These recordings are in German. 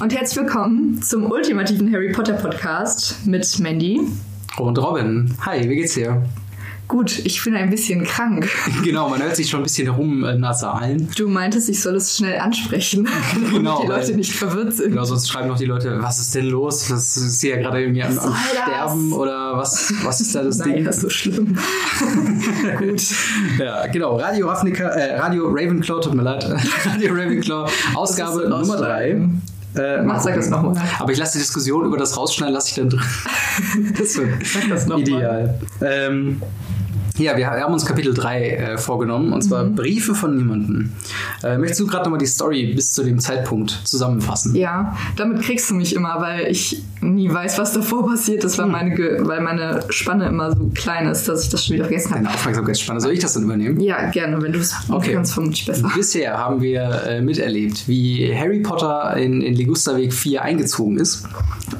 Und herzlich willkommen zum ultimativen Harry Potter Podcast mit Mandy. Und Robin. Hi, wie geht's dir? Gut, ich bin ein bisschen krank. Genau, man hört sich schon ein bisschen rum äh, nasalen. Du meintest, ich soll es schnell ansprechen, Genau, damit die Leute nicht verwirrt sind. Genau, sonst schreiben noch die Leute, was ist denn los? Was ist ja gerade irgendwie am, am? Sterben oder was, was ist da das Ding? das ist so schlimm. Gut. Ja, genau. Radio Ravnica, äh, Radio Ravenclaw, tut mir leid. Radio Ravenclaw, Ausgabe Nummer 3. Äh, Mach, sag das nochmal. Aber ich lasse die Diskussion über das Rausschneiden, lasse ich dann drin. das wird Sag das noch mal. ideal. Ähm, ja, wir haben uns Kapitel 3 äh, vorgenommen, und zwar Briefe von niemandem. Äh, möchtest du gerade nochmal die Story bis zu dem Zeitpunkt zusammenfassen? Ja, damit kriegst du mich immer, weil ich nie weiß, was davor passiert ist, weil Hm. meine, Ge- weil meine Spanne immer so klein ist, dass ich das schon wieder vergessen habe. Deine Aufmerksamkeitsspanne. Soll ich das dann übernehmen? Ja, gerne, wenn du es Okay. kannst, vermutlich besser. Bisher haben wir äh, miterlebt, wie Harry Potter in, in Ligusterweg 4 eingezogen ist.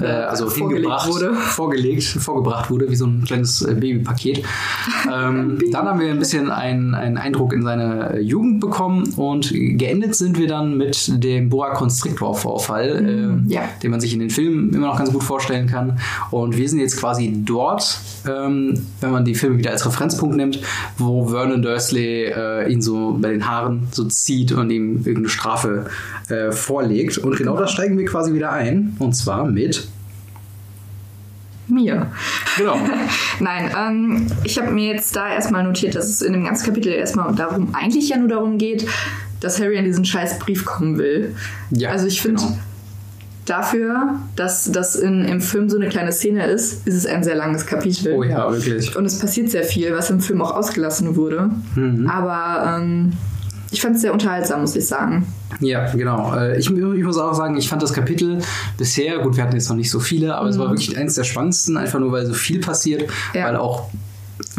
Äh, also Vorgelegt hingebracht, wurde. vorgelegt, vorgebracht wurde, wie so ein kleines äh, Babypaket. Ähm, dann haben wir ein bisschen einen, einen Eindruck in seine äh, Jugend bekommen und geendet sind wir dann mit dem Boa Constrictor Vorfall, äh, Mm, ja. den man sich in den Filmen immer noch ganz gut vorstellen kann. Und wir sind jetzt quasi dort, ähm, wenn man die Filme wieder als Referenzpunkt nimmt, wo Vernon Dursley äh, ihn so bei den Haaren so zieht und ihm irgendeine Strafe äh, vorlegt. Und genau da steigen wir quasi wieder ein. Und zwar mit. Mir. Genau. Nein, ähm, ich habe mir jetzt da erstmal notiert, dass es in dem ganzen Kapitel erstmal darum, eigentlich ja nur darum geht, dass Harry an diesen scheiß Brief kommen will. Ja, also ich finde, genau. dafür, dass das in, im Film so eine kleine Szene ist, ist es ein sehr langes Kapitel. Oh ja, wirklich. Und es passiert sehr viel, was im Film auch ausgelassen wurde. Mhm. Aber ähm, ich fand es sehr unterhaltsam, muss ich sagen. Ja, genau. Äh, Ich, ich muss auch sagen, ich fand das Kapitel bisher, gut, wir hatten jetzt noch nicht so viele, aber es war wirklich eines der spannendsten, einfach nur weil so viel passiert, Ja. weil auch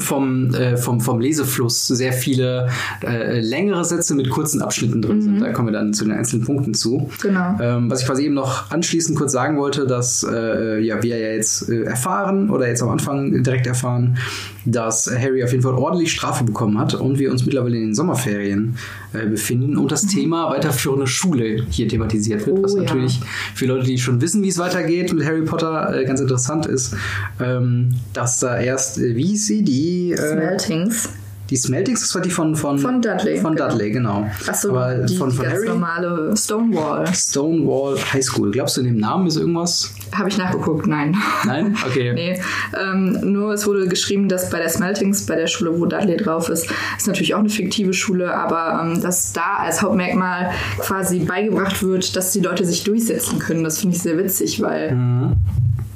vom, äh, vom, vom Lesefluss sehr viele äh, längere Sätze mit kurzen Abschnitten drin sind. Da kommen wir dann zu den einzelnen Punkten zu. Genau. Ähm, was ich quasi eben noch anschließend kurz sagen wollte, dass äh, ja, wir ja jetzt äh, erfahren oder jetzt am Anfang direkt erfahren, dass Harry auf jeden Fall ordentlich Strafe bekommen hat und wir uns mittlerweile in den Sommerferien äh, befinden und das Thema weiterführende Schule hier thematisiert wird, was Mhm. Oh, ja. natürlich für Leute, die schon wissen, wie es weitergeht mit Harry Potter, äh, ganz interessant ist, ähm, dass da erst, wie sie, die, äh, Smeltings. die Smeltings, das war die von, von, Von Dudley, Von genau. Dudley, genau. Achso, Aber die, von, die von ganz Harry. normale Stonewall. Stonewall High School. Glaubst du, in dem Namen ist irgendwas? Habe ich nachgeguckt? Nein. Nein? Okay. Nee, ähm, nur es wurde geschrieben, dass bei der Smeltings, bei der Schule, wo Dudley drauf ist, ist natürlich auch eine fiktive Schule, aber ähm, dass da als Hauptmerkmal quasi beigebracht wird, dass die Leute sich durchsetzen können. Das finde ich sehr witzig, weil Mhm.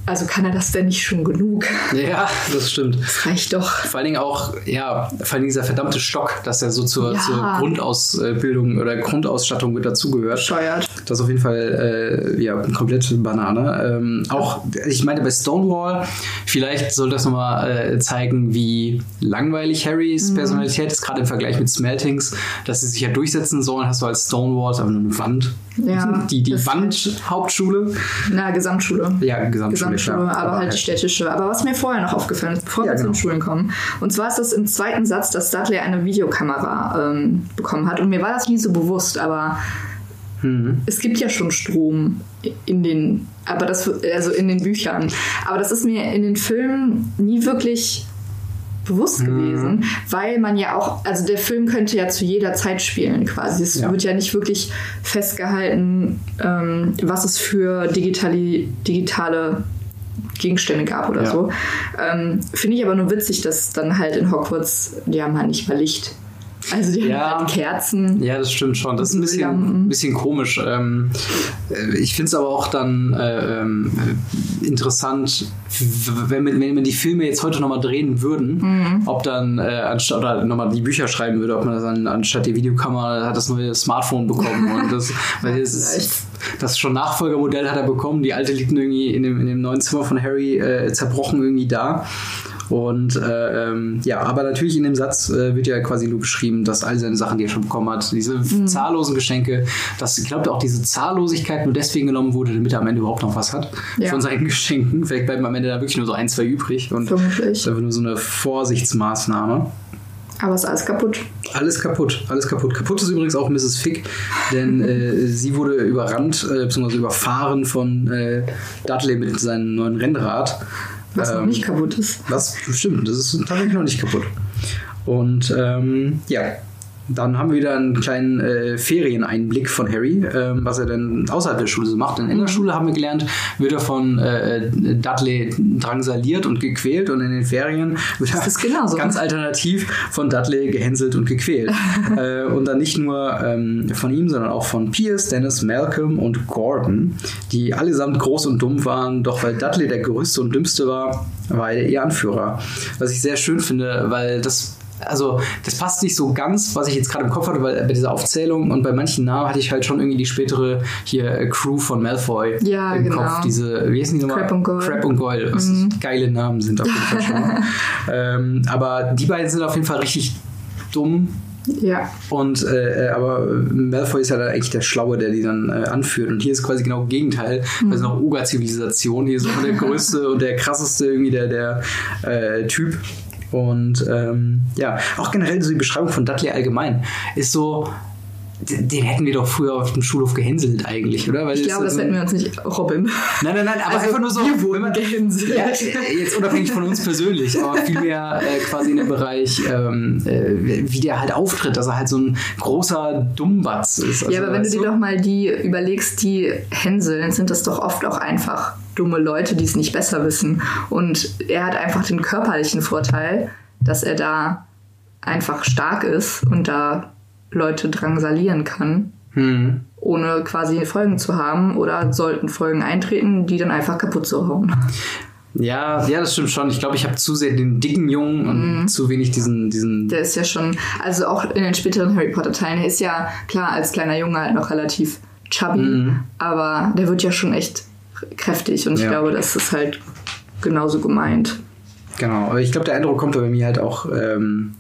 Also kann er das denn nicht schon genug? Ja, das stimmt. Das reicht doch. Vor allen Dingen auch, ja, vor allen Dingen dieser verdammte Stock, dass er so zur, Ja. zur Grundausbildung oder Grundausstattung mit dazugehört. Bescheuert. Das ist auf jeden Fall äh, ja, komplett Banane. Ähm, auch, ich meine, bei Stonewall, vielleicht soll das nochmal äh, zeigen, wie langweilig Harrys Mhm. Personalität ist, gerade im Vergleich mit Smeltings, dass sie sich ja durchsetzen sollen. Hast du als Stonewall nur eine Wand. Ja, die die Wand-Hauptschule. Na, Gesamtschule. Ja, Gesamtschule. Gesamtschule, klar. aber, halt die städtische. Aber was mir vorher noch aufgefallen ist, bevor Ja, wir zu genau. den Schulen kommen, und zwar ist das im zweiten Satz, dass Dudley eine Videokamera ähm, bekommen hat. Und mir war das nie so bewusst, aber Mhm. es gibt ja schon Strom in den, aber das, also in den Büchern. Aber das ist mir in den Filmen nie wirklich bewusst Mhm. gewesen, weil man ja auch, also der Film könnte ja zu jeder Zeit spielen quasi. Es Ja. wird ja nicht wirklich festgehalten, ähm, was es für digitali digitale Gegenstände gab oder Ja. so. Ähm, Finde ich aber nur witzig, dass dann halt in Hogwarts, die haben halt nicht mal Licht. Also die Ja. haben halt Kerzen. Ja, das stimmt schon. Das ist ein bisschen, bisschen komisch. Ähm, äh, ich finde es aber auch dann äh, ähm, äh, interessant, wenn, man- wenn man die Filme jetzt heute nochmal drehen würden, Mhm. ob dann äh, anstatt oder nochmal die Bücher schreiben würde, ob man dann anstatt die Videokamera hat das neue Smartphone bekommen. Und das, weil es ist, das schon Nachfolgermodell hat er bekommen. Die alte liegt irgendwie in dem, in dem neuen Zimmer von Harry äh, zerbrochen irgendwie da. Und äh, ähm, ja, aber natürlich in dem Satz äh, wird ja quasi nur beschrieben, dass all seine Sachen, die er schon bekommen hat, diese zahllosen Geschenke, dass ich glaube auch diese Zahllosigkeit nur deswegen genommen wurde, damit er am Ende überhaupt noch was hat Ja. von seinen Geschenken. Vielleicht bleiben am Ende da wirklich nur so ein, zwei übrig und Vermutlich. einfach nur so eine Vorsichtsmaßnahme. Aber ist alles kaputt. Alles kaputt, alles kaputt. Kaputt ist übrigens auch Mrs. Fick, denn äh, sie wurde überrannt, äh, beziehungsweise überfahren von äh, Dudley mit seinem neuen Rennrad. Was ähm, noch nicht kaputt ist. Was stimmt, das ist tatsächlich noch nicht kaputt. Und ähm, ja, dann haben wir wieder einen kleinen äh, Ferieneinblick von Harry, ähm, was er denn außerhalb der Schule so macht. Denn in der. Schule haben wir gelernt, wird er von äh, Dudley drangsaliert und gequält und in den Ferien wird er ganz alternativ von Dudley gehänselt und gequält. äh, und dann nicht nur ähm, von ihm, sondern auch von Pierce, Dennis, Malcolm und Gordon, die allesamt groß und dumm waren. Doch weil Dudley der größte und dümmste war, war er ihr Anführer. Was ich sehr schön finde, weil das also das passt nicht so ganz, was ich jetzt gerade im Kopf hatte, weil bei dieser Aufzählung und bei manchen Namen hatte ich halt schon irgendwie die spätere hier äh, Crew von Malfoy ja, im genau. Kopf. Diese, wie heißen die nochmal? Crap und Goyle. Crap und Goyle, was mhm. geile Namen sind auf jeden Fall schon. ähm, aber die beiden sind auf jeden Fall richtig dumm. Ja. Und äh, äh, aber Malfoy ist ja dann eigentlich der Schlaue, der die dann äh, anführt. Und hier ist quasi genau das Gegenteil. Mhm. Also noch Uga-Zivilisation. Hier ist auch der größte und der krasseste irgendwie der, der äh, Typ. Und ähm, ja, auch generell so die Beschreibung von Dudley allgemein ist so, den hätten wir doch früher auf dem Schulhof gehänselt eigentlich, oder? Weil ich glaube, das, das hätten wir uns nicht Robin. Nein, nein, nein, aber also einfach nur so. Wir wurden man, gehänselt. Ja, jetzt unabhängig von uns persönlich, aber vielmehr äh, quasi in dem Bereich, ähm, äh, wie der halt auftritt, dass er halt so ein großer Dummbatz ist. Also, ja, aber wenn du dir doch mal die überlegst, die hänseln, sind das doch oft auch einfach dumme Leute, die es nicht besser wissen. Und er hat einfach den körperlichen Vorteil, dass er da einfach stark ist und da Leute drangsalieren kann, hm. ohne quasi Folgen zu haben oder sollten Folgen eintreten, die dann einfach kaputt zu hauen. Ja, ja, das stimmt schon. Ich glaube, ich habe zu sehr den dicken Jungen und mm. zu wenig diesen, diesen. Der ist ja schon, also auch in den späteren Harry Potter Teilen, der ist ja klar als kleiner Junge halt noch relativ chubby, mm. aber der wird ja schon echt kräftig und ich glaube, das ist halt genauso gemeint. Genau, aber ich glaube, der Eindruck kommt bei mir halt auch ähm,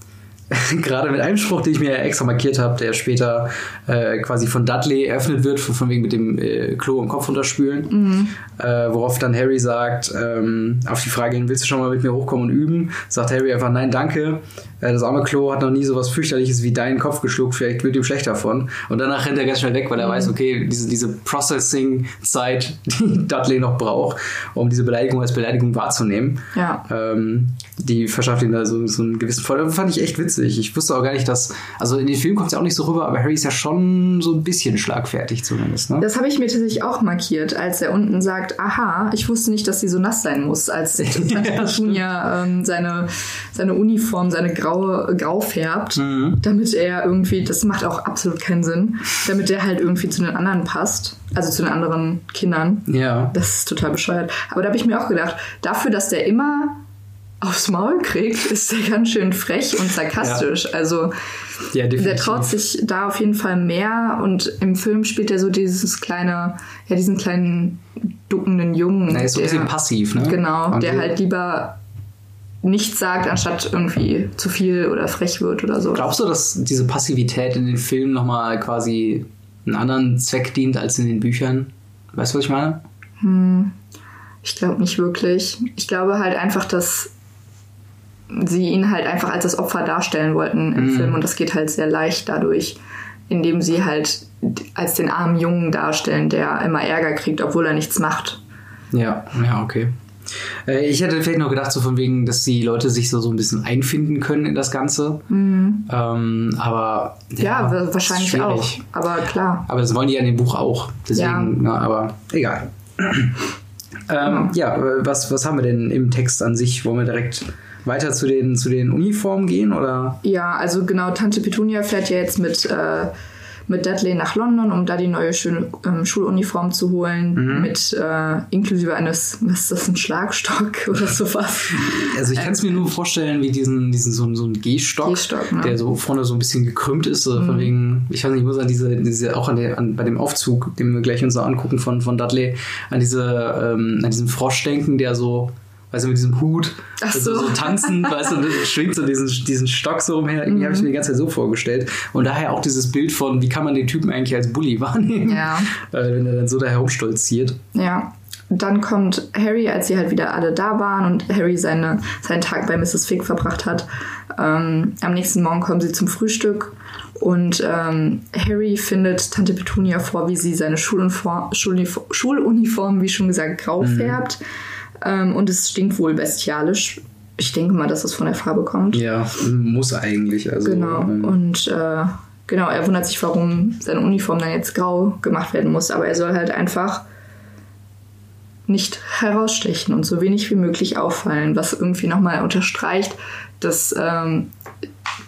gerade mit einem Spruch, den ich mir extra markiert habe, der später äh, quasi von Dudley eröffnet wird, von, wegen mit dem äh, Klo und Kopf runterspülen. Mhm. Äh, worauf dann Harry sagt, ähm, auf die Frage hin, willst du schon mal mit mir hochkommen und üben? Sagt Harry einfach, nein, danke. Äh, das arme Klo hat noch nie so was fürchterliches wie deinen Kopf geschluckt, vielleicht wird ihm schlecht davon. Und danach rennt er ganz schnell weg, weil er mhm. weiß, okay, diese, diese Processing-Zeit, die Dudley noch braucht, um diese Beleidigung als Beleidigung wahrzunehmen, ja. ähm, die verschafft ihm da so, so einen gewissen Vorteil. Fand ich echt witzig. Ich wusste auch gar nicht, dass, also in den Filmen kommt es ja auch nicht so rüber, aber Harry ist ja schon so ein bisschen schlagfertig zumindest. Ne? Das habe ich mir tatsächlich auch markiert, als er unten sagt, aha, ich wusste nicht, dass sie so nass sein muss, als ja, ähm, seine, seine Uniform, seine graue, grau färbt, mhm. damit er irgendwie, das macht auch absolut keinen Sinn, damit er halt irgendwie zu den anderen passt, also zu den anderen Kindern. Ja. Das ist total bescheuert. Aber da habe ich mir auch gedacht, dafür, dass der immer aufs Maul kriegt, ist der ganz schön frech und sarkastisch. Ja. Also ja, der traut sich da auf jeden Fall mehr und im Film spielt er so dieses kleine, ja, diesen kleinen duckenden Jungen. Er ist so ein bisschen passiv, ne? Genau, und der halt lieber nichts sagt, anstatt irgendwie zu viel oder frech wird oder so. Glaubst du, dass diese Passivität in den Filmen nochmal quasi einen anderen Zweck dient als in den Büchern? Weißt du, was ich meine? Hm, ich glaube nicht wirklich. Ich glaube halt einfach, dass sie ihn halt einfach als das Opfer darstellen wollten im mhm. Film und das geht halt sehr leicht dadurch, indem sie halt als den armen Jungen darstellen, der immer Ärger kriegt, obwohl er nichts macht. Ja, ja, okay. Äh, ich hätte vielleicht noch gedacht, so von wegen, dass die Leute sich so, so ein bisschen einfinden können in das Ganze. Mhm. Ähm, aber. Ja, ja wahrscheinlich auch. Aber klar. Aber das wollen die ja in dem Buch auch. Deswegen, ja. na, aber egal. ähm, ja, was, was haben wir denn im Text an sich? Wollen wir direkt weiter zu den, zu den Uniformen gehen? Oder? Ja, also genau, Tante Petunia fährt ja jetzt mit, äh, mit Dudley nach London, um da die neue schöne ähm, Schuluniform zu holen, mhm. mit äh, inklusive eines, was ist das, ein Schlagstock oder sowas. Also ich kann es mir nur vorstellen, wie diesen, diesen so, so ein Gehstock, ne? der so vorne so ein bisschen gekrümmt ist, mhm. von wegen, ich weiß nicht, ich muss an diese, diese auch an der, an, bei dem Aufzug, den wir gleich uns noch angucken von, von Dudley, an diese, ähm, an diesen Frosch denken, der so weißt du, mit diesem Hut, Ach so. so, tanzen, weißt du, schwingt so diesen, diesen Stock so umher. Irgendwie mhm. habe ich mir die ganze Zeit so vorgestellt. Und daher auch dieses Bild von, wie kann man den Typen eigentlich als Bully wahrnehmen, ja. äh, wenn er dann so daher rumstolziert. Ja. dann kommt Harry, als sie halt wieder alle da waren und Harry seine, seinen Tag bei Mrs. Fig verbracht hat. Ähm, am nächsten Morgen kommen sie zum Frühstück und ähm, Harry findet Tante Petunia vor, wie sie seine Schuluniform, Schuluniform wie schon gesagt, grau mhm. Ähm, und es stinkt wohl bestialisch. Ich denke mal, dass es von der Farbe kommt. Ja, muss eigentlich. Also, genau. Ähm, und äh, genau, er wundert sich, warum seine Uniform dann jetzt grau gemacht werden muss. Aber er soll halt einfach nicht herausstechen und so wenig wie möglich auffallen, was irgendwie nochmal unterstreicht, dass ähm,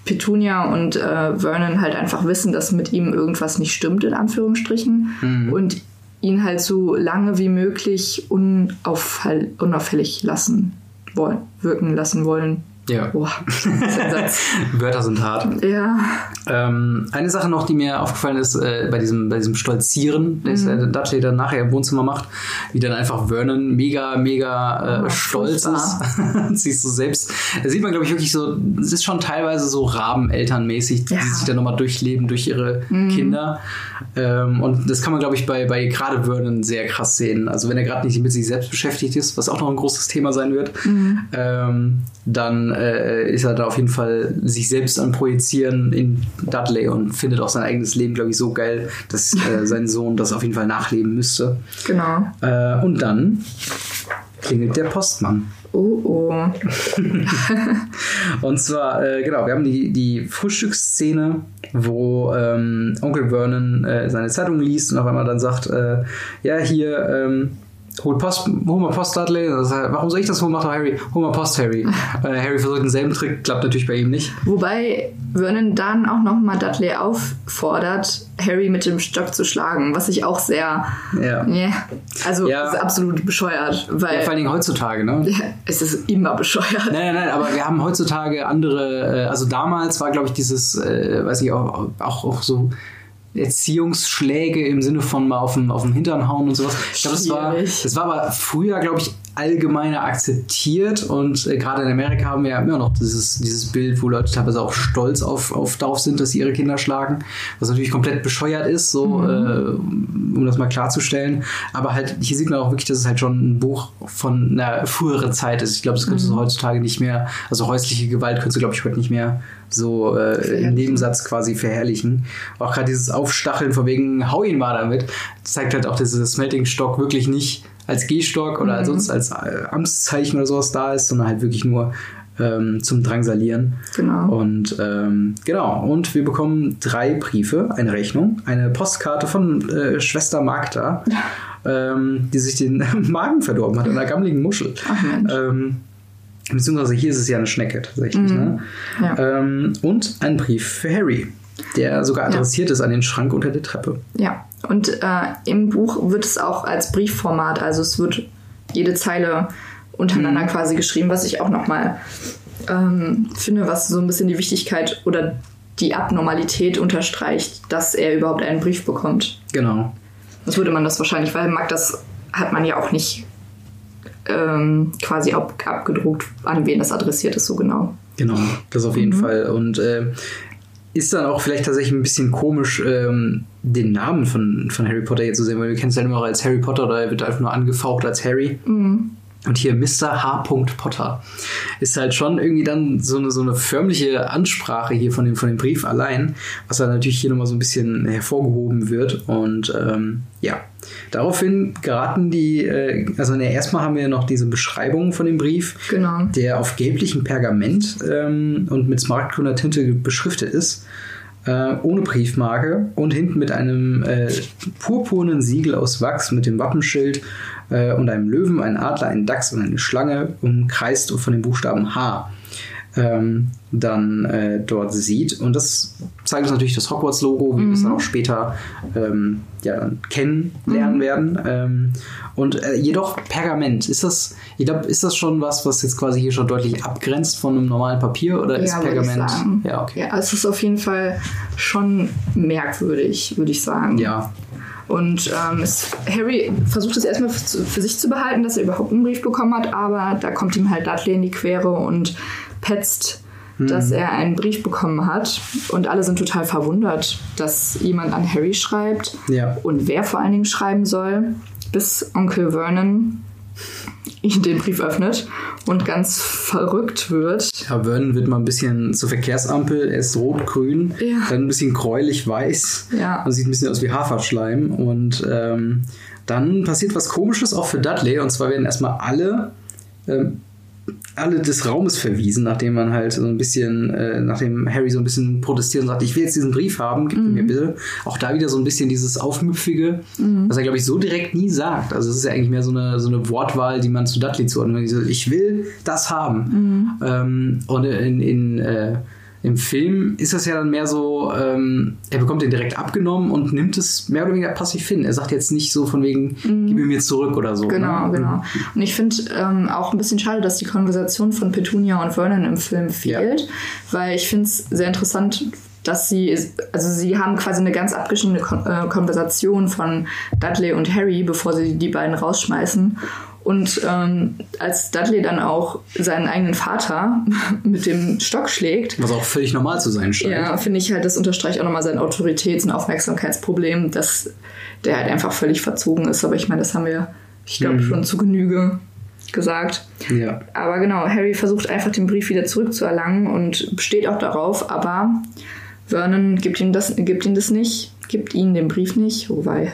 Petunia und äh, Vernon halt einfach wissen, dass mit ihm irgendwas nicht stimmt, in Anführungsstrichen, mhm. und ihn halt so lange wie möglich unauffällig lassen wollen, wirken lassen wollen. Ja. Boah, Wörter sind hart. Ja. Ähm, eine Sache noch, die mir aufgefallen ist, äh, bei, diesem, bei diesem Stolzieren, das mhm. äh, Dudley dann nachher im Wohnzimmer macht, wie dann einfach Vernon mega, mega äh, oh, stolz furchtbar. ist. Siehst du selbst. Da sieht man, glaube ich, wirklich so, es ist schon teilweise so Rabenelternmäßig, ja. die sich dann nochmal durchleben durch ihre mhm. Kinder. Ähm, und das kann man, glaube ich, bei, bei gerade Vernon sehr krass sehen. Also wenn er gerade nicht mit sich selbst beschäftigt ist, was auch noch ein großes Thema sein wird, mhm. ähm, dann äh, ist er da auf jeden Fall sich selbst am Projizieren in Dudley und findet auch sein eigenes Leben, glaube ich, so geil, dass äh, sein Sohn das auf jeden Fall nachleben müsste. Genau. Äh, und dann klingelt der Postmann. Oh, oh. und zwar, äh, genau, wir haben die, die Frühstücksszene, wo ähm, Onkel Vernon äh, seine Zeitung liest und auf einmal dann sagt, äh, ja, hier, ähm, hol Post, hol mal Post, Dudley. Das warum soll ich das holen? Macht doch Harry. Hol mal Post, Harry. äh, Harry versucht denselben Trick, klappt natürlich bei ihm nicht. Wobei Vernon dann auch nochmal Dudley auffordert, Harry mit dem Stock zu schlagen, was ich auch sehr. Ja. Yeah, also ja. ist absolut bescheuert. Weil, ja, vor allen Dingen heutzutage, ne? Ja, es ist immer bescheuert. Nein, nein, nein, aber wir haben heutzutage andere. Äh, also damals war, glaube ich, dieses, äh, weiß ich, auch, auch, auch so Erziehungsschläge im Sinne von mal auf dem, auf dem Hintern hauen und sowas. Ich glaube, das war, das war aber früher, glaube ich, allgemeiner akzeptiert und äh, gerade in Amerika haben wir ja immer noch dieses, dieses Bild, wo Leute teilweise auch stolz auf, auf darauf sind, dass sie ihre Kinder schlagen, was natürlich komplett bescheuert ist, so mhm. äh, um das mal klarzustellen. Aber halt hier sieht man auch wirklich, dass es halt schon ein Buch von einer früheren Zeit ist. Ich glaube, das könntest mhm. du heutzutage nicht mehr, also häusliche Gewalt könntest du, glaube ich, heute nicht mehr so äh, im Nebensatz quasi verherrlichen. Auch gerade dieses Aufstacheln von wegen, hau ihn mal damit, zeigt halt auch, dass dieser Smelting Stock wirklich nicht als Gehstock oder mhm. sonst als äh, Amtszeichen oder sowas da ist, sondern halt wirklich nur ähm, zum Drangsalieren. Genau. Und ähm, genau, und wir bekommen drei Briefe, eine Rechnung, eine Postkarte von äh, Schwester Magda, ähm, die sich den Magen verdorben hat, einer gammeligen Muschel. Ach Beziehungsweise hier ist es ja eine Schnecke tatsächlich. Mhm. Ne? Ja. Ähm, und ein Brief für Harry, der sogar adressiert ja. ist an den Schrank unter der Treppe. Ja, und äh, im Buch wird es auch als Briefformat, also es wird jede Zeile untereinander mhm. quasi geschrieben, was ich auch nochmal ähm, finde, was so ein bisschen die Wichtigkeit oder die Abnormalität unterstreicht, dass er überhaupt einen Brief bekommt. Genau. Das würde man das wahrscheinlich, weil mag das hat man ja auch nicht ähm, quasi ab, abgedruckt, an wen das adressiert ist, so genau. Genau, das auf jeden mhm. Fall. Und äh, ist dann auch vielleicht tatsächlich ein bisschen komisch, ähm, den Namen von, von Harry Potter jetzt zu sehen, weil wir kennen es ja immer als Harry Potter er wird einfach nur angefaucht als Harry. Mhm. Und hier Mr. H. Potter ist halt schon irgendwie dann so eine, so eine förmliche Ansprache hier von dem, von dem Brief allein, was dann natürlich hier nochmal so ein bisschen hervorgehoben wird. Und ähm, ja, daraufhin geraten die, äh, also ne, erstmal haben wir noch diese Beschreibung von dem Brief, genau. der auf gelblichem Pergament ähm, und mit smartgrüner Tinte beschriftet ist äh, ohne Briefmarke und hinten mit einem äh, purpurnen Siegel aus Wachs mit dem Wappenschild äh, und einem Löwen, einen Adler, einen Dachs und eine Schlange umkreist von dem Buchstaben H ähm, dann äh, dort sieht. Und das zeigt uns natürlich das Hogwarts-Logo, wie mhm. wir es dann auch später ähm, ja, dann kennenlernen mhm. werden. Ähm, und äh, jedoch Pergament, ist das, ich glaube, ist das schon was, was jetzt quasi hier schon deutlich abgrenzt von einem normalen Papier oder ja, ist Pergament? Ja, okay. Ja, es ist auf jeden Fall schon merkwürdig, würde ich sagen. Ja. Und ähm, es, Harry versucht es erstmal für, sich zu behalten, dass er überhaupt einen Brief bekommen hat, aber da kommt ihm halt Dudley in die Quere und petzt, hm. dass er einen Brief bekommen hat. Und alle sind total verwundert, dass jemand an Harry schreibt ja. und wer vor allen Dingen schreiben soll. bis Onkel Vernon den Brief öffnet und ganz verrückt wird. Ja, Vernon wird mal ein bisschen zur Verkehrsampel, er ist rot-grün, Ja. dann ein bisschen gräulich-weiß Ja. und sieht ein bisschen aus wie Haferschleim. Und ähm, dann passiert was Komisches auch für Dudley und zwar werden erstmal alle. Ähm, alle des Raumes verwiesen, nachdem man halt so ein bisschen, äh, nachdem Harry so ein bisschen protestiert und sagt, ich will jetzt diesen Brief haben, gib ihn mir bitte. Auch da wieder so ein bisschen dieses Aufmüpfige, was er, glaube ich, so direkt nie sagt. Also es ist ja eigentlich mehr so eine, so eine Wortwahl, die man zu Dudley zuordnet. Ich will das haben. Ähm, und in, in, äh, im Film ist das ja dann mehr so, ähm, er bekommt den direkt abgenommen und nimmt es mehr oder weniger passiv hin. Er sagt jetzt nicht so von wegen, gib ihn mir zurück oder so. Genau, ne? genau. Und ich finde ähm, auch ein bisschen schade, dass die Konversation von Petunia und Vernon im Film fehlt, weil ich finde es sehr interessant, dass sie, also sie haben quasi eine ganz abgeschnittene Kon äh, Konversation von Dudley und Harry, bevor sie die beiden rausschmeißen. Und ähm, als Dudley dann auch seinen eigenen Vater mit dem Stock schlägt, Was auch völlig normal zu sein scheint. ja, finde ich halt, das unterstreicht auch nochmal sein Autoritäts- und Aufmerksamkeitsproblem, dass der halt einfach völlig verzogen ist. Aber ich meine, das haben wir, ich glaube, schon zu Genüge gesagt. Ja. Aber genau, Harry versucht einfach den Brief wieder zurückzuerlangen und besteht auch darauf, aber Vernon gibt ihm das, gibt ihm das nicht, gibt ihnen den Brief nicht, wobei.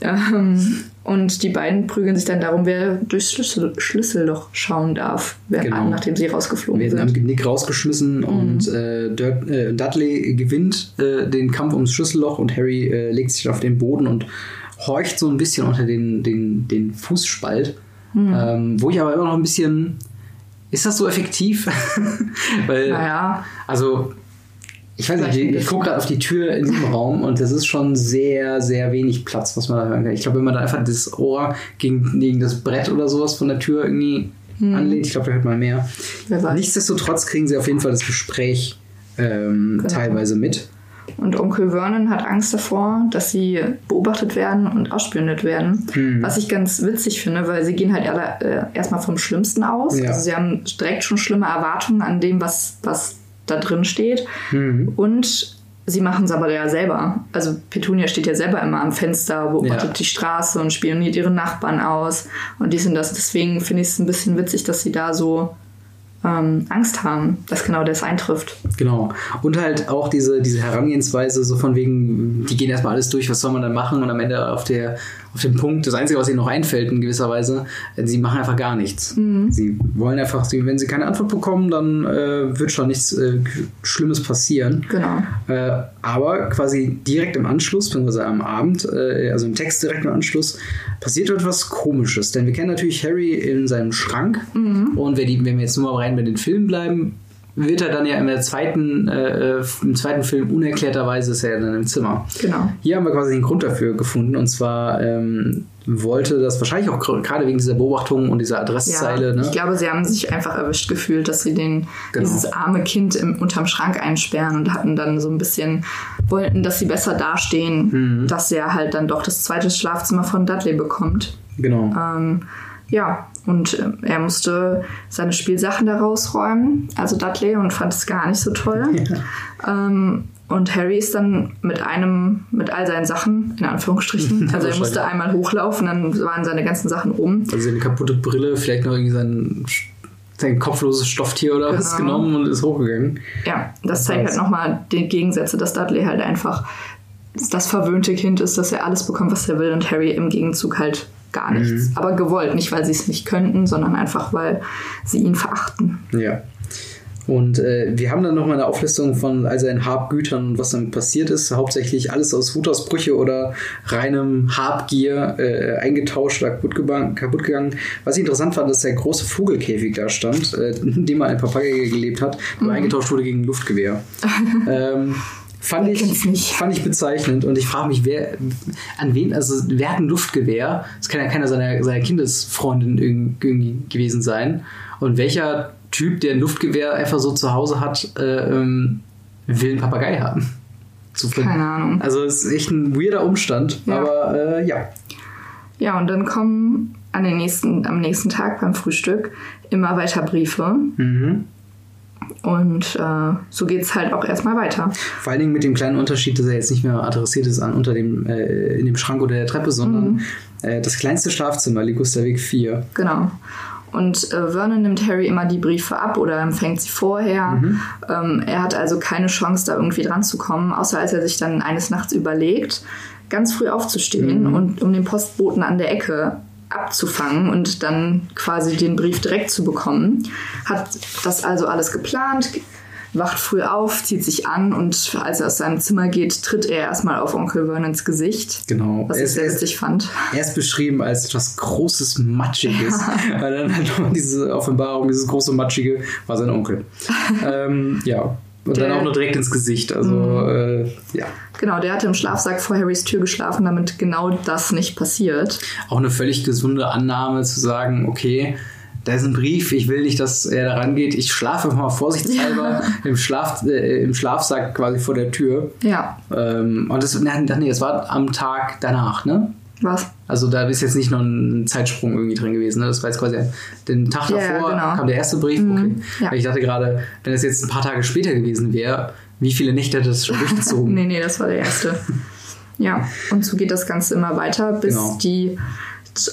Ähm, und die beiden prügeln sich dann darum, wer durchs Schlüssel, Schlüsselloch schauen darf, wer, Genau. nachdem sie rausgeflogen werden am sind. Genick rausgeschmissen und äh, Dur- äh, Dudley gewinnt äh, den Kampf ums Schlüsselloch und Harry äh, legt sich auf den Boden und horcht so ein bisschen unter den, den, den Fußspalt. Ähm, wo ich aber immer noch ein bisschen. Ist das so effektiv? Weil, Naja, also, ich weiß nicht, ich, ich gucke gerade auf die Tür in diesem Raum und das ist schon sehr, sehr wenig Platz, was man da hören kann. Ich glaube, wenn man da einfach das Ohr gegen, gegen das Brett oder sowas von der Tür irgendwie anlehnt, ich glaube, da hört man mehr. Hm. Nichtsdestotrotz kriegen sie auf jeden Fall das Gespräch ähm, Genau. teilweise mit. Und Onkel Vernon hat Angst davor, dass sie beobachtet werden und ausspioniert werden. Hm. Was ich ganz witzig finde, weil sie gehen halt äh, erstmal vom Schlimmsten aus. Ja. Also sie haben direkt schon schlimme Erwartungen an dem, was, was da drin steht. Hm. Und sie machen es aber ja selber. Also Petunia steht ja selber immer am Fenster, beobachtet Ja. die Straße und spioniert ihre Nachbarn aus. Und dies und das. Deswegen finde ich es ein bisschen witzig, dass sie da so ähm, Angst haben, dass genau das eintrifft. Genau. Und halt auch diese, diese Herangehensweise, so von wegen, die gehen erstmal alles durch, was soll man dann machen? Und am Ende auf, der, auf dem Punkt, das Einzige, was ihnen noch einfällt in gewisser Weise, äh, sie machen einfach gar nichts. Sie wollen einfach, wenn sie keine Antwort bekommen, dann äh, wird schon nichts äh, Schlimmes passieren. Genau. Äh, aber quasi direkt im Anschluss, beziehungsweise am Abend, äh, also im Text direkt im Anschluss, passiert etwas Komisches. Denn wir kennen natürlich Harry in seinem Schrank. Und wenn, die, wenn wir jetzt nur mal rein bei den Filmen bleiben, wird er dann ja in der zweiten, äh, im zweiten Film unerklärterweise ist er ja dann im Zimmer. Genau. Hier haben wir quasi den Grund dafür gefunden. Und zwar ähm, wollte das wahrscheinlich auch gerade wegen dieser Beobachtung und dieser Adresszeile. ne? Ich glaube, sie haben sich einfach erwischt gefühlt, dass sie den, Genau. dieses arme Kind im, unterm Schrank einsperren und hatten dann so ein bisschen, wollten, dass sie besser dastehen, Mhm. dass er halt dann doch das zweite Schlafzimmer von Dudley bekommt. Genau. Ähm, ja, und ähm, er musste seine Spielsachen da rausräumen, also Dudley, und fand es gar nicht so toll. Ähm, und Harry ist dann mit einem, mit all seinen Sachen, in Anführungsstrichen, also er musste einmal hochlaufen, dann waren seine ganzen Sachen oben. Also eine kaputte Brille, vielleicht noch irgendwie sein, sein kopfloses Stofftier oder was Genau. genommen und ist hochgegangen. Ja, das zeigt weiß. halt nochmal die Gegensätze, dass Dudley halt einfach das verwöhnte Kind ist, dass er alles bekommt, was er will und Harry im Gegenzug halt gar nichts. Aber gewollt, nicht weil sie es nicht könnten, sondern einfach weil sie ihn verachten. Ja. Und äh, wir haben dann nochmal eine Auflistung von all seinen Habgütern und was damit passiert ist. Hauptsächlich alles aus Wutausbrüche oder reinem Habgier äh, eingetauscht oder kaputt, gegangen. Was ich interessant fand, dass der große Vogelkäfig da stand, äh, in dem mal ein Papagei gelebt hat, der eingetauscht wurde gegen ein Luftgewehr. ähm, fand, ich, nicht? fand ich bezeichnend und ich frage mich, wer, an wen, also wer hat ein Luftgewehr? Das kann ja keiner seiner, seiner Kindesfreundin irg- irgendwie gewesen sein. Und welcher Typ, der ein Luftgewehr einfach so zu Hause hat, äh, ähm, will einen Papagei haben? Keine Ahnung. Also es ist echt ein weirder Umstand, Ja. aber äh, ja. Ja, und dann kommen an den nächsten, am nächsten Tag beim Frühstück immer weiter Briefe. Mhm. Und äh, so geht es halt auch erstmal weiter. Vor allen Dingen mit dem kleinen Unterschied, dass er jetzt nicht mehr adressiert ist an unter dem, äh, in dem Schrank oder der Treppe, sondern mhm. äh, das kleinste Schlafzimmer, Ligusterweg 4. Genau. Und äh, Vernon nimmt Harry immer die Briefe ab oder empfängt sie vorher. Mhm. Ähm, er hat also keine Chance, da irgendwie dran zu kommen, außer als er sich dann eines Nachts überlegt, ganz früh aufzustehen mhm. und um den Postboten an der Ecke abzufangen und dann quasi den Brief direkt zu bekommen. Hat das also alles geplant, wacht früh auf, zieht sich an und als er aus seinem Zimmer geht, tritt er erstmal auf Onkel Vernons Gesicht. Genau. Was ich sehr lustig fand. Er ist beschrieben als etwas Großes, Matschiges. Ja. Weil dann halt diese Offenbarung, dieses große Matschige, war sein Onkel. ähm, ja. Und der, dann auch nur direkt ins Gesicht. Also, mhm. äh, ja. Genau, der hatte im Schlafsack vor Harrys Tür geschlafen, damit genau das nicht passiert. Auch eine völlig gesunde Annahme zu sagen, okay, da ist ein Brief, ich will nicht, dass er da rangeht. Ich schlafe mal vorsichtshalber ja. im, Schlaf, äh, im Schlafsack quasi vor der Tür. Ja. Ähm, und das, nee, das war am Tag danach, ne? Was? Also da ist jetzt nicht noch ein Zeitsprung irgendwie drin gewesen. Ne? Das war jetzt quasi den Tag davor ja, genau. kam der erste Brief. Mhm. Okay. Ja. Ich dachte gerade, wenn es jetzt ein paar Tage später gewesen wäre, wie viele Nächte hat das schon durchgezogen? nee, nee, das war der erste. ja, und so geht das Ganze immer weiter, bis genau. die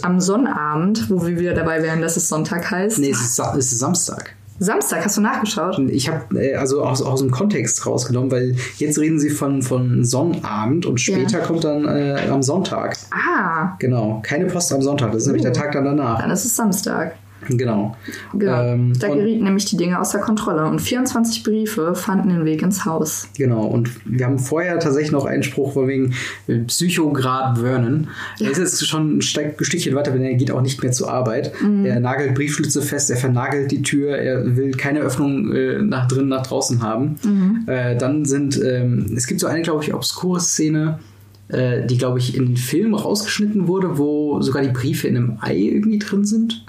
am Sonnabend, wo wir wieder dabei wären, dass es Sonntag heißt. Nee, es ist, es ist Samstag. Samstag, hast du nachgeschaut? Ich habe äh, also aus, aus dem Kontext rausgenommen, weil jetzt reden sie von, von Sonnabend und später ja. kommt dann äh, am Sonntag. Ah. Genau, keine Post am Sonntag, das ist uh. nämlich der oh. Tag dann danach. Dann ist es Samstag. Genau. genau. Ähm, da gerieten nämlich die Dinge außer Kontrolle und 24 Briefe fanden den Weg ins Haus. Genau, und wir haben vorher tatsächlich noch einen Spruch von wegen äh, Psychograd Vernon. Er ist jetzt schon ein Stückchen weiter, denn er geht auch nicht mehr zur Arbeit. Mhm. Er nagelt Briefschlitze fest, er vernagelt die Tür, er will keine Öffnung äh, nach drinnen, nach draußen haben. Mhm. Äh, dann sind, ähm, es gibt so eine, glaube ich, obskure Szene, äh, die, glaube ich, in den Film rausgeschnitten wurde, wo sogar die Briefe in einem Ei irgendwie drin sind.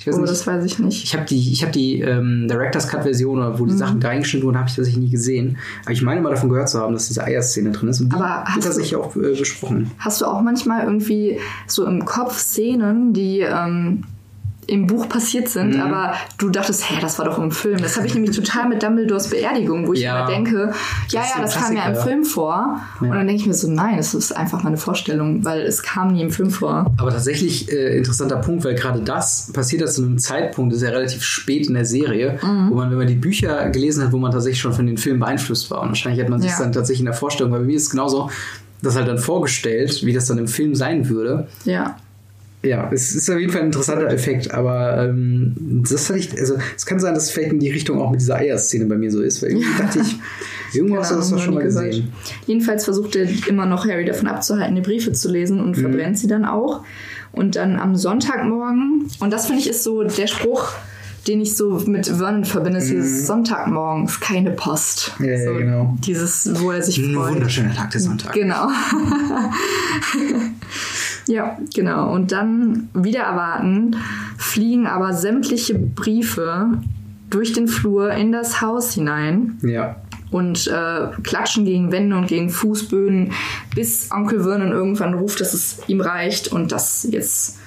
Ich weiß oh, nicht. das weiß ich nicht. Ich habe die, ich hab die ähm, Director's Cut-Version, wo die mhm. Sachen reingeschnitten wurden, habe ich tatsächlich nie gesehen. Aber ich meine mal davon gehört zu haben, dass diese Eierszene drin ist. Und die Aber wird tatsächlich auch äh, besprochen. Hast du auch manchmal irgendwie so im Kopf Szenen, die ähm, im Buch passiert sind, mhm. aber du dachtest, hä, das war doch im Film. Das habe ich nämlich total mit Dumbledores Beerdigung, wo ich ja. immer denke, ja, ja, das kam ja im Film vor. Ja. Und dann denke ich mir so, nein, das ist einfach meine Vorstellung, weil es kam nie im Film vor. Aber tatsächlich äh, interessanter Punkt, weil gerade das passiert zu einem Zeitpunkt, das ist ja relativ spät in der Serie, mhm. wo man, wenn man die Bücher gelesen hat, wo man tatsächlich schon von den Filmen beeinflusst war. Und wahrscheinlich hat man sich ja. dann tatsächlich in der Vorstellung, weil bei mir ist es genauso, das halt dann vorgestellt, wie das dann im Film sein würde. Ja ja, es ist auf jeden Fall ein interessanter Effekt, aber ähm, das hatte ich, also es kann sein, dass es vielleicht in die Richtung auch mit dieser Eierszene bei mir so ist, weil irgendwie dachte ich, irgendwo hast du das doch schon mal gesagt. gesehen. Jedenfalls versucht er immer noch Harry davon abzuhalten, die Briefe zu lesen und mhm. verbrennt sie dann auch. Und dann am Sonntagmorgen, und das finde ich ist so der Spruch, den ich so mit Vernon verbinde, ist dieses mhm. Sonntagmorgens, keine Post. Ja, so, ja, genau. Dieses, wo er sich freut. Ein wunderschöner Tag, der Sonntag. Genau. Ja, genau. Und dann wieder erwarten, fliegen aber sämtliche Briefe durch den Flur in das Haus hinein. Ja. Und äh, klatschen gegen Wände und gegen Fußböden, bis Onkel Vernon irgendwann ruft, dass es ihm reicht und dass jetzt.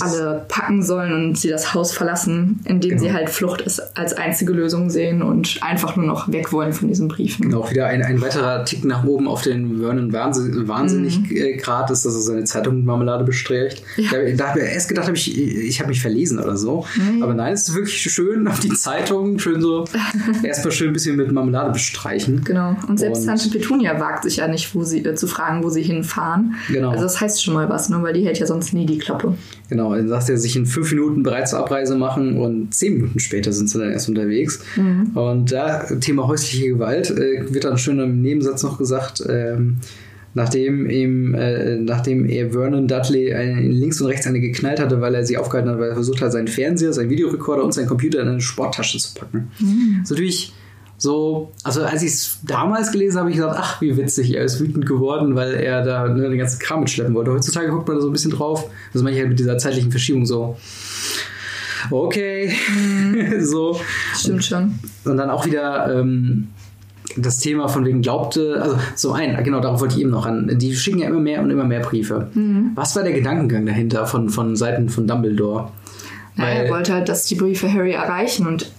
Alle packen sollen und sie das Haus verlassen, indem genau. sie halt Flucht als einzige Lösung sehen und einfach nur noch weg wollen von diesen Briefen. Genau, wieder ein, ein weiterer Tick nach oben auf den Vernon Wahnsinn, wahnsinnig mhm. Äh, grad ist, dass er seine Zeitung mit Marmelade bestreicht. Ja. Da, da habe ich erst gedacht, hab ich, ich habe mich verlesen oder so. Mhm. Aber nein, es ist wirklich schön auf die Zeitung, schön so erstmal schön ein bisschen mit Marmelade bestreichen. Genau. Und selbst Tante Petunia wagt sich ja nicht, wo sie, äh, zu fragen, wo sie hinfahren. Genau. Also das heißt schon mal was, ne? weil die hält ja sonst nie die Klappe. Genau, dann sagt er sich in fünf Minuten bereit zur Abreise machen und zehn Minuten später sind sie dann erst unterwegs. Mhm. Und da Thema häusliche Gewalt äh, wird dann schön im Nebensatz noch gesagt, ähm, nachdem ihm, äh, nachdem er Vernon Dudley ein, links und rechts eine geknallt hatte, weil er sie aufgehalten hat, weil er versucht hat, seinen Fernseher, seinen Videorekorder und seinen Computer in eine Sporttasche zu packen. Mhm. Das ist natürlich so, also als ich es damals gelesen habe, habe ich gesagt, ach, wie witzig, er ist wütend geworden, weil er da ne, den ganzen Kram mitschleppen wollte. Heutzutage guckt man da so ein bisschen drauf. Also manchmal halt mit dieser zeitlichen Verschiebung so. Okay. Mhm. so. Stimmt schon. Und dann auch wieder ähm, das Thema von wegen glaubte, also so ein, genau, darauf wollte ich eben noch an. Die schicken ja immer mehr und immer mehr Briefe. Mhm. Was war der Gedankengang dahinter von, von Seiten von Dumbledore? Naja, er wollte halt, dass die Briefe Harry erreichen und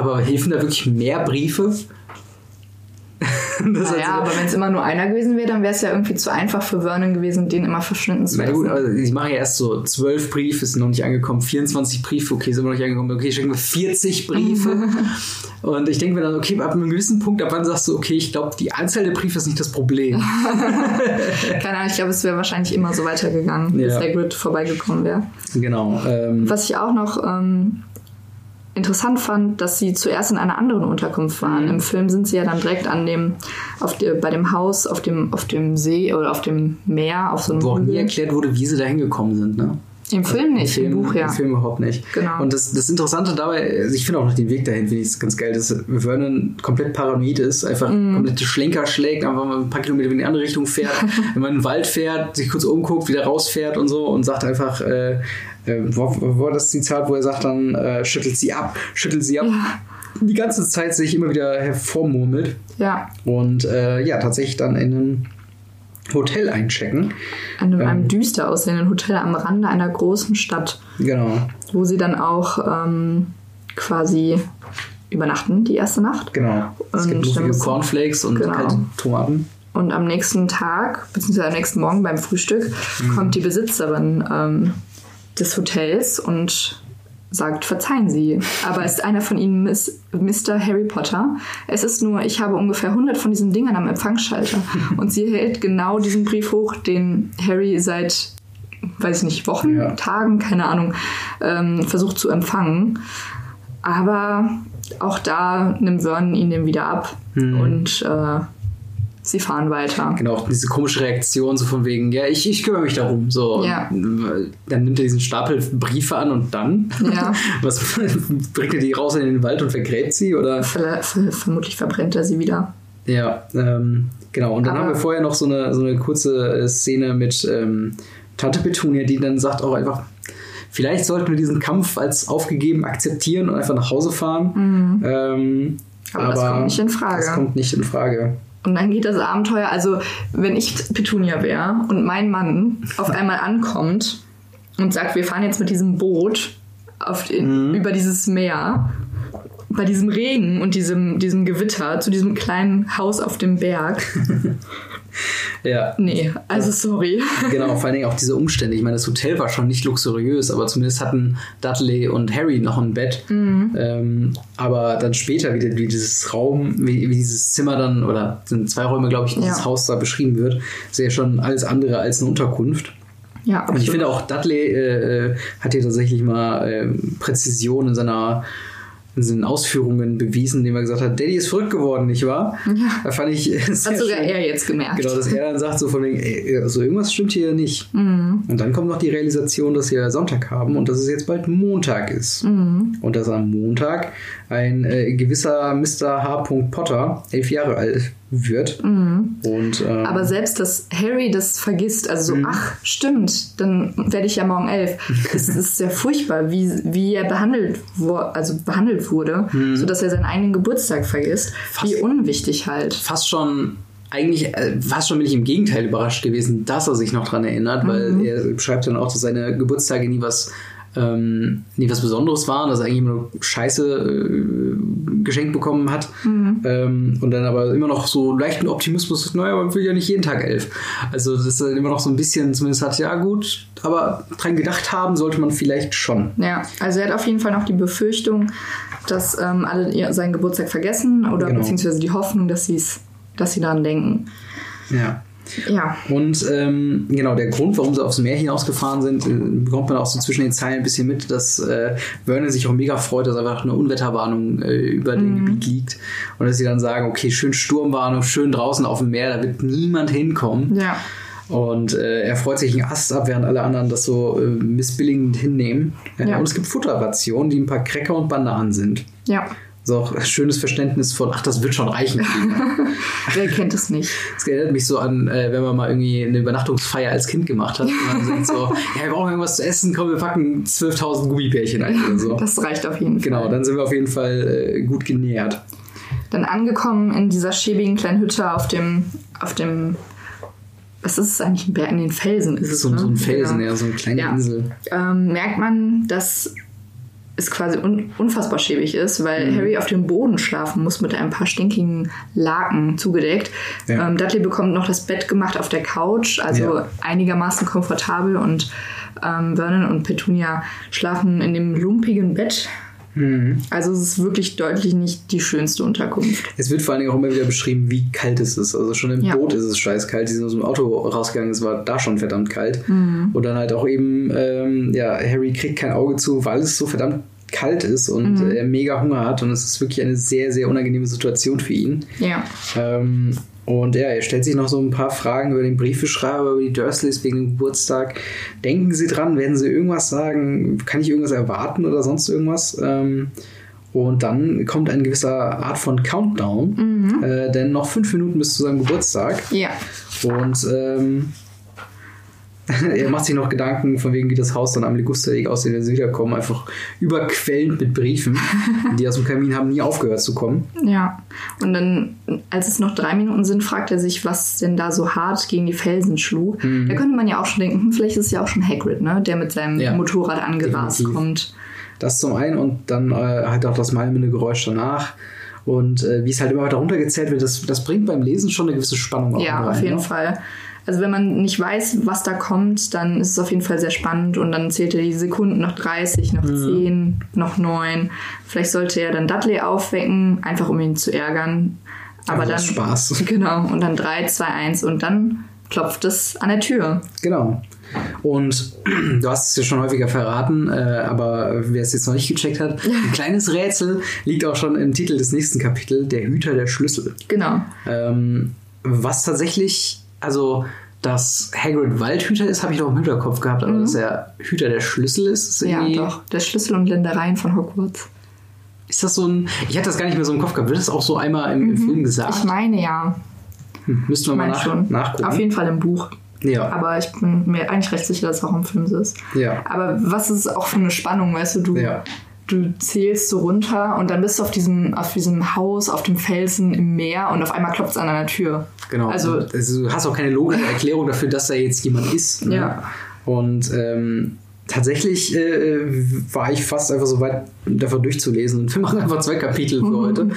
Aber helfen da wirklich mehr Briefe? Das naja, also, aber wenn es immer nur einer gewesen wäre, dann wäre es ja irgendwie zu einfach für Vernon gewesen, den immer verschwinden zu lassen. Na gut, also sie machen ja erst so zwölf Briefe, sind noch nicht angekommen, 24 Briefe, okay, sind wir noch nicht angekommen, okay, schicken wir 40 Briefe. und ich denke mir dann, okay, ab einem gewissen Punkt, ab wann sagst du, okay, ich glaube, die Anzahl der Briefe ist nicht das Problem. Keine Ahnung, ich glaube, es wäre wahrscheinlich immer so weitergegangen, ja. bis der Grid vorbeigekommen wäre. Genau. Ähm, Was ich auch noch ähm, interessant fand, dass sie zuerst in einer anderen Unterkunft waren. Mhm. Im Film sind sie ja dann direkt an dem, auf der, bei dem Haus auf dem, auf dem See oder auf dem Meer, auf so einem Wo auch nie erklärt wurde, wie sie da hingekommen sind, ne? Im Film nicht, im, Film, Buch ja. Im Film überhaupt nicht. Genau. Und das, das Interessante dabei, also ich finde auch noch den Weg dahin, finde ich ganz geil, dass Vernon komplett paranoid ist, einfach mm. komplette Schlenker schlägt, einfach mal ein paar Kilometer in die andere Richtung fährt, wenn man in den Wald fährt, sich kurz umguckt, wieder rausfährt und so und sagt einfach, äh, äh, wo, wo war das Zitat, wo er sagt dann, äh, schüttelt sie ab, schüttelt sie ab. Ja. Die ganze Zeit sich immer wieder hervormurmelt. Ja. Und äh, ja, tatsächlich dann in einem Hotel einchecken. An einem, ähm, einem düster aussehenden Hotel am Rande einer großen Stadt. Genau. Wo sie dann auch ähm, quasi übernachten, die erste Nacht. Genau. Es und gibt lustige Cornflakes und genau. kalte Tomaten. Und am nächsten Tag, beziehungsweise am nächsten Morgen beim Frühstück, mhm. kommt die Besitzerin ähm, des Hotels und sagt, verzeihen Sie, aber ist einer von Ihnen Miss, Mr. Harry Potter? Es ist nur, ich habe ungefähr 100 von diesen Dingern am Empfangsschalter und sie hält genau diesen Brief hoch, den Harry seit, weiß ich nicht, Wochen, ja. Tagen, keine Ahnung, ähm, versucht zu empfangen. Aber auch da nimmt Vernon ihn den wieder ab mhm. und äh, sie fahren weiter. Genau, diese komische Reaktion, so von wegen, ja, ich, ich kümmere mich darum. So, ja. dann nimmt er diesen Stapel Briefe an und dann? Ja. Was bringt er die raus in den Wald und vergräbt sie? Oder? Ver ver vermutlich verbrennt er sie wieder. Ja, ähm, genau. Und dann Aber haben wir vorher noch so eine, so eine kurze äh, Szene mit ähm, Tante Petunia, die dann sagt auch einfach, vielleicht sollten wir diesen Kampf als aufgegeben akzeptieren und einfach nach Hause fahren. Mhm. Ähm, aber, aber, das kommt nicht in Frage. Das kommt nicht in Frage. Und dann geht das Abenteuer, also wenn ich Petunia wäre und mein Mann auf einmal ankommt und sagt, wir fahren jetzt mit diesem Boot den, mhm. über dieses Meer, bei diesem Regen und diesem, diesem Gewitter zu diesem kleinen Haus auf dem Berg Ja. Nee, also sorry. Genau, vor allen Dingen auch diese Umstände. Ich meine, das Hotel war schon nicht luxuriös, aber zumindest hatten Dudley und Harry noch ein Bett. Mhm. Ähm, aber dann später, wie, wie dieses Raum, wie, wie, dieses Zimmer dann, oder sind zwei Räume, glaube ich, dieses ja. Haus da beschrieben wird, ist ja schon alles andere als eine Unterkunft. Ja, und ich finde auch, Dudley äh, äh, hat hier tatsächlich mal äh, Präzision in seiner in seinen Ausführungen bewiesen, indem er gesagt hat, Daddy ist verrückt geworden, nicht wahr? Ja. Da fand ich Hat sogar schön. er jetzt gemerkt. Genau, dass er dann sagt so von wegen, ey, also irgendwas stimmt hier nicht. Mhm. Und dann kommt noch die Realisation, dass wir Sonntag haben und dass es jetzt bald Montag ist. Mhm. Und dass am Montag ein äh, gewisser Mr. H. Potter, elf Jahre alt, wird. Mhm. Und, ähm, Aber selbst, dass Harry das vergisst, also so, mhm. ach, stimmt, dann werde ich ja morgen elf. Es ist sehr furchtbar, wie, wie er behandelt, wo, also behandelt wurde, mhm. sodass er seinen eigenen Geburtstag vergisst. Fast, wie unwichtig halt. Fast schon eigentlich äh, fast schon bin ich im Gegenteil überrascht gewesen, dass er sich noch daran erinnert, weil mhm. er beschreibt dann auch, dass seine Geburtstage nie was ähm, nie was Besonderes waren, dass er eigentlich immer nur Scheiße äh, geschenkt bekommen hat mhm. ähm, und dann aber immer noch so leichten Optimismus, naja, man will ja nicht jeden Tag elf. Also das ist immer noch so ein bisschen, zumindest hat, ja gut, aber dran gedacht haben sollte man vielleicht schon. Ja, also er hat auf jeden Fall noch die Befürchtung, dass ähm, alle seinen Geburtstag vergessen oder genau. beziehungsweise die Hoffnung, dass, dass sie daran denken. Ja. Ja. Und ähm, genau, der Grund, warum sie aufs Meer hinausgefahren sind, äh, bekommt man auch so zwischen den Zeilen ein bisschen mit, dass äh, Vernon sich auch mega freut, dass einfach eine Unwetterwarnung äh, über mhm. dem Gebiet liegt. Und dass sie dann sagen, okay, schön Sturmwarnung, schön draußen auf dem Meer, da wird niemand hinkommen. Ja. Und äh, er freut sich einen Ast ab, während alle anderen das so äh, missbilligend hinnehmen. Äh, ja. Und es gibt Futterrationen, die ein paar Cracker und Bananen sind. Ja. So auch ein schönes Verständnis von, ach, das wird schon reichen. Wer kennt es nicht? Das erinnert mich so an, äh, wenn man mal irgendwie eine Übernachtungsfeier als Kind gemacht hat. Und man sagt so, ja, wir brauchen irgendwas zu essen, komm, wir packen 12.000 Gummibärchen ein oder so. Das reicht auf jeden genau, Fall. Genau, dann sind wir auf jeden Fall äh, gut genährt. Dann angekommen in dieser schäbigen kleinen Hütte auf dem, auf dem was ist es eigentlich? Ein Berg in den Felsen ist es. So, ne? so ein Felsen, ja, ja so eine kleine ja. Insel. Ähm, merkt man, dass ist quasi un unfassbar schäbig ist, weil mhm. Harry auf dem Boden schlafen muss mit ein paar stinkigen Laken zugedeckt. Ja. Ähm, Dudley bekommt noch das Bett gemacht auf der Couch, also ja. einigermaßen komfortabel und ähm, Vernon und Petunia schlafen in dem lumpigen Bett Mhm. Also es ist wirklich deutlich nicht die schönste Unterkunft. Es wird vor allen Dingen auch immer wieder beschrieben, wie kalt es ist. Also schon im ja. Boot ist es scheiß kalt. Die sind aus dem Auto rausgegangen, es war da schon verdammt kalt. Mhm. Und dann halt auch eben, ähm, ja, Harry kriegt kein Auge zu, weil es so verdammt kalt ist und mhm. er mega Hunger hat und es ist wirklich eine sehr, sehr unangenehme Situation für ihn. Ja. Ähm, und ja, er stellt sich noch so ein paar Fragen über den Briefeschreiber, über die Dursleys wegen dem Geburtstag. Denken Sie dran, werden Sie irgendwas sagen? Kann ich irgendwas erwarten oder sonst irgendwas? Ähm, und dann kommt ein gewisser Art von Countdown, mhm. äh, denn noch fünf Minuten bis zu seinem Geburtstag. Ja. Und ähm, er macht sich noch Gedanken von wegen, wie das Haus dann am Ligusterweg aussieht, wenn sie wiederkommen. Einfach überquellend mit Briefen, die aus dem Kamin haben nie aufgehört zu kommen. Ja. Und dann, als es noch drei Minuten sind, fragt er sich, was denn da so hart gegen die Felsen schlug. Mhm. Da könnte man ja auch schon denken, hm, vielleicht ist es ja auch schon Hagrid, ne? der mit seinem ja, Motorrad angerast definitiv. kommt. Das zum einen und dann äh, halt auch das malmende Geräusch danach. Und äh, wie es halt immer weiter runtergezählt wird, das, das bringt beim Lesen schon eine gewisse Spannung auf. Ja, rein, auf jeden ne? Fall. Also wenn man nicht weiß, was da kommt, dann ist es auf jeden Fall sehr spannend und dann zählt er die Sekunden noch 30, noch mhm. 10, noch 9. Vielleicht sollte er dann Dudley aufwecken, einfach um ihn zu ärgern. Aber dann Spaß. Genau, und dann 3, 2, 1 und dann klopft es an der Tür. Genau. Und du hast es ja schon häufiger verraten, äh, aber wer es jetzt noch nicht gecheckt hat, ein kleines Rätsel liegt auch schon im Titel des nächsten Kapitels, der Hüter der Schlüssel. Genau. Ähm, was tatsächlich also dass Hagrid Waldhüter ist, habe ich noch im Hinterkopf gehabt, aber mhm. dass er Hüter der Schlüssel ist, ist. Ja, doch. Der Schlüssel und Ländereien von Hogwarts. Ist das so ein... Ich hatte das gar nicht mehr so im Kopf gehabt. Wird das auch so einmal im, mhm. Film gesagt? Ich meine, ja. Hm, müssten wir mal nach, schon. nachgucken. Auf jeden Fall im Buch. Ja. Aber ich bin mir eigentlich recht sicher, dass es auch im Film so ist. Ja. Aber was ist auch für eine Spannung, weißt du? Du, ja du zählst so runter und dann bist du auf diesem, auf diesem Haus, auf dem Felsen im Meer und auf einmal klopft es an deiner Tür. Genau. Also, also, du hast auch keine logische Erklärung dafür, dass da jetzt jemand ist. Ne? Ja. Und ähm, tatsächlich äh, war ich fast einfach so weit, dafür durchzulesen. Und wir machen einfach zwei Kapitel für mhm. heute.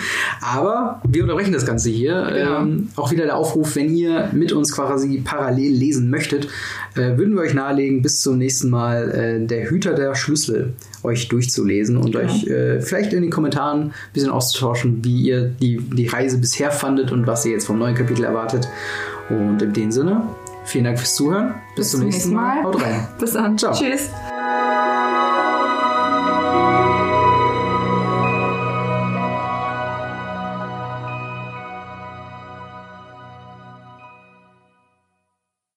Aber wir unterbrechen das Ganze hier. Genau. Ähm, auch wieder der Aufruf, wenn ihr mit uns quasi parallel lesen möchtet, äh, würden wir euch nahelegen, bis zum nächsten Mal äh, der Hüter der Schlüssel euch durchzulesen und genau. euch äh, vielleicht in den Kommentaren ein bisschen auszutauschen, wie ihr die, die Reise bisher fandet und was ihr jetzt vom neuen Kapitel erwartet. Und in dem Sinne, Vielen Dank fürs Zuhören. Bis, Bis zum nächsten Mal. Mal. Haut rein. Bis dann. Ciao. Tschüss.